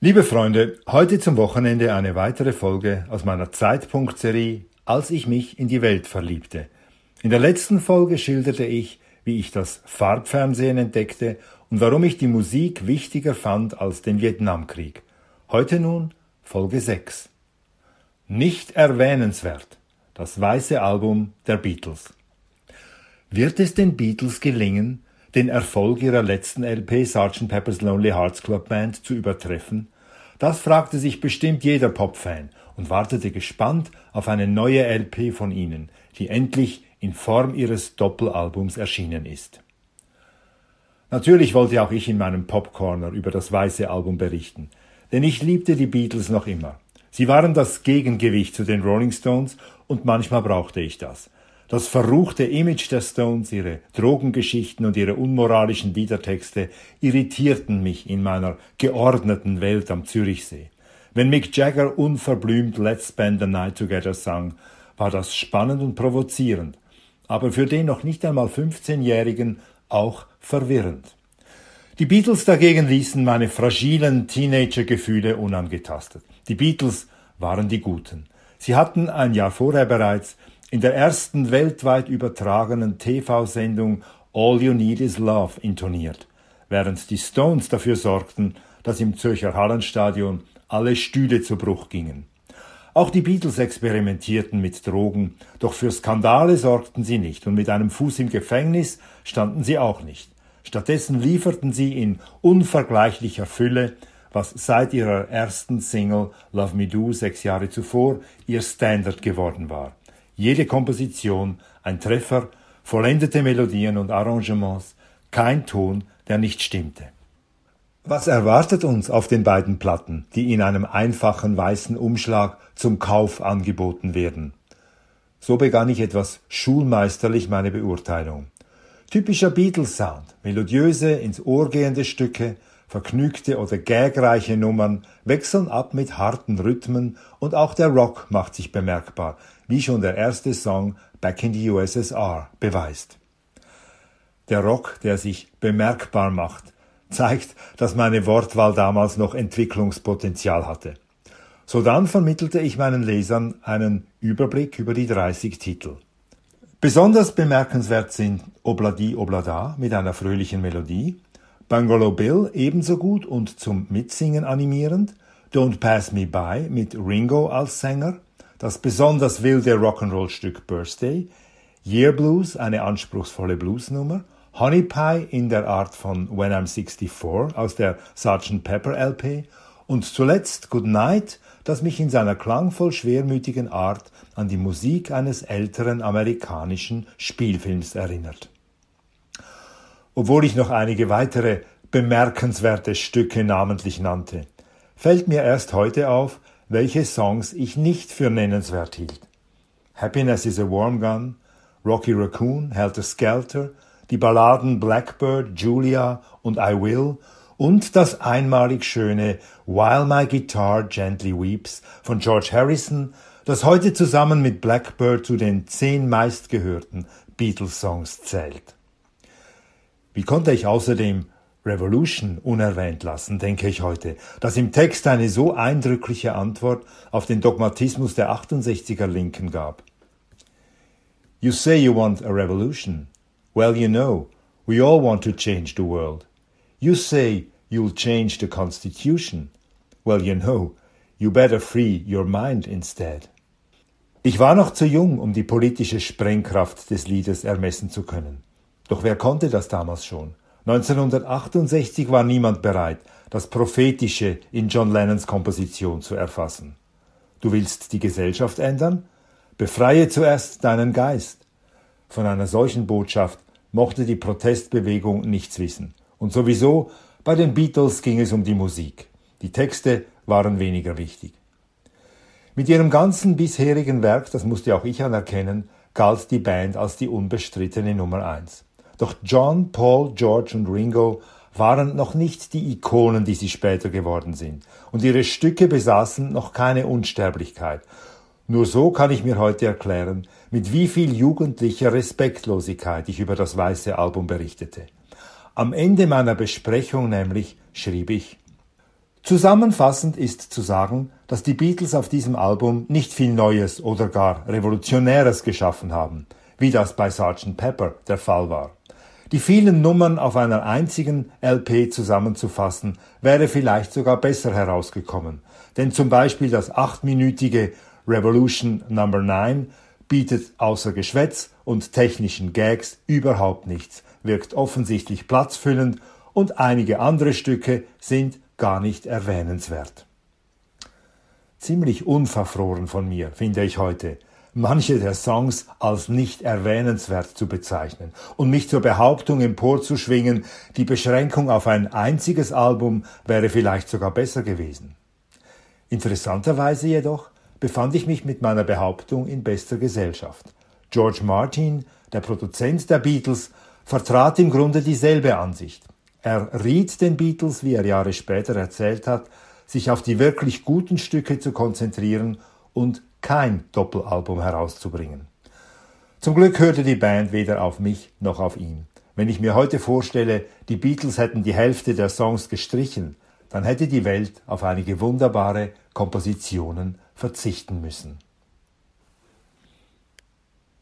Liebe Freunde, heute zum Wochenende eine weitere Folge aus meiner Zeitpunktserie Als ich mich in die Welt verliebte. In der letzten Folge schilderte ich, wie ich das Farbfernsehen entdeckte und warum ich die Musik wichtiger fand als den Vietnamkrieg. Heute nun Folge 6. Nicht erwähnenswert. Das weiße Album der Beatles. Wird es den Beatles gelingen, den Erfolg ihrer letzten LP Sgt. Pepper's Lonely Hearts Club Band zu übertreffen? Das fragte sich bestimmt jeder Popfan und wartete gespannt auf eine neue LP von ihnen, die endlich in Form ihres Doppelalbums erschienen ist. Natürlich wollte auch ich in meinem Popcorner über das weiße Album berichten, denn ich liebte die Beatles noch immer. Sie waren das Gegengewicht zu den Rolling Stones und manchmal brauchte ich das. Das verruchte Image der Stones, ihre Drogengeschichten und ihre unmoralischen Liedertexte irritierten mich in meiner geordneten Welt am Zürichsee. Wenn Mick Jagger unverblümt Let's Spend the Night Together sang, war das spannend und provozierend, aber für den noch nicht einmal 15-Jährigen auch verwirrend. Die Beatles dagegen ließen meine fragilen Teenager-Gefühle unangetastet. Die Beatles waren die Guten. Sie hatten ein Jahr vorher bereits in der ersten weltweit übertragenen TV-Sendung All You Need Is Love intoniert, während die Stones dafür sorgten, dass im Zürcher Hallenstadion alle Stühle zu Bruch gingen. Auch die Beatles experimentierten mit Drogen, doch für Skandale sorgten sie nicht und mit einem Fuß im Gefängnis standen sie auch nicht. Stattdessen lieferten sie in unvergleichlicher Fülle, was seit ihrer ersten Single Love Me Do sechs Jahre zuvor ihr Standard geworden war. Jede Komposition ein Treffer, vollendete Melodien und Arrangements, kein Ton, der nicht stimmte. Was erwartet uns auf den beiden Platten, die in einem einfachen weißen Umschlag zum Kauf angeboten werden? So begann ich etwas schulmeisterlich meine Beurteilung. Typischer Beatles-Sound, melodiöse, ins Ohr gehende Stücke, vergnügte oder gagreiche Nummern wechseln ab mit harten Rhythmen und auch der Rock macht sich bemerkbar, wie schon der erste Song Back in the USSR beweist. Der Rock, der sich bemerkbar macht, zeigt, dass meine Wortwahl damals noch Entwicklungspotenzial hatte. Sodann vermittelte ich meinen Lesern einen Überblick über die 30 Titel. Besonders bemerkenswert sind Obladi Oblada mit einer fröhlichen Melodie, Bungalow Bill ebenso gut und zum Mitsingen animierend, Don't Pass Me By mit Ringo als Sänger, das besonders wilde Rock'n'Roll-Stück Birthday, Year Blues, eine anspruchsvolle Bluesnummer, Honey Pie in der Art von When I'm 64 aus der Sgt. Pepper LP und zuletzt Good Night, das mich in seiner klangvoll schwermütigen Art an die Musik eines älteren amerikanischen Spielfilms erinnert. Obwohl ich noch einige weitere bemerkenswerte Stücke namentlich nannte, fällt mir erst heute auf, welche Songs ich nicht für nennenswert hielt. Happiness is a Warm Gun, Rocky Raccoon, Helter Skelter, die Balladen Blackbird, Julia und I Will und das einmalig schöne While My Guitar Gently Weeps von George Harrison, das heute zusammen mit Blackbird zu den zehn meistgehörten Beatles-Songs zählt. Wie konnte ich außerdem Revolution unerwähnt lassen, denke ich heute, das im Text eine so eindrückliche Antwort auf den Dogmatismus der 68er Linken gab. You say you want a revolution. Well, you know, we all want to change the world. You say you'll change the Constitution. Well, you know, you better free your mind instead. Ich war noch zu jung, um die politische Sprengkraft des Liedes ermessen zu können. Doch wer konnte das damals schon? 1968 war niemand bereit, das Prophetische in John Lennons Komposition zu erfassen. Du willst die Gesellschaft ändern? Befreie zuerst deinen Geist. Von einer solchen Botschaft mochte die Protestbewegung nichts wissen. Und sowieso, bei den Beatles ging es um die Musik. Die Texte waren weniger wichtig. Mit ihrem ganzen bisherigen Werk, das musste auch ich anerkennen, galt die Band als die unbestrittene Nummer eins. Doch John, Paul, George und Ringo waren noch nicht die Ikonen, die sie später geworden sind, und ihre Stücke besaßen noch keine Unsterblichkeit. Nur so kann ich mir heute erklären, mit wie viel jugendlicher Respektlosigkeit ich über das weiße Album berichtete. Am Ende meiner Besprechung nämlich schrieb ich Zusammenfassend ist zu sagen, dass die Beatles auf diesem Album nicht viel Neues oder gar Revolutionäres geschaffen haben, wie das bei Sgt. Pepper der Fall war. Die vielen Nummern auf einer einzigen LP zusammenzufassen, wäre vielleicht sogar besser herausgekommen. Denn zum Beispiel das achtminütige Revolution Number 9 bietet außer Geschwätz und technischen Gags überhaupt nichts, wirkt offensichtlich platzfüllend und einige andere Stücke sind gar nicht erwähnenswert. Ziemlich unverfroren von mir, finde ich heute, manche der Songs als nicht erwähnenswert zu bezeichnen und mich zur Behauptung emporzuschwingen, die Beschränkung auf ein einziges Album wäre vielleicht sogar besser gewesen. Interessanterweise jedoch befand ich mich mit meiner Behauptung in bester Gesellschaft. George Martin, der Produzent der Beatles, vertrat im Grunde dieselbe Ansicht. Er riet den Beatles, wie er Jahre später erzählt hat, sich auf die wirklich guten Stücke zu konzentrieren und kein Doppelalbum herauszubringen. Zum Glück hörte die Band weder auf mich noch auf ihn. Wenn ich mir heute vorstelle, die Beatles hätten die Hälfte der Songs gestrichen, dann hätte die Welt auf einige wunderbare Kompositionen verzichten müssen.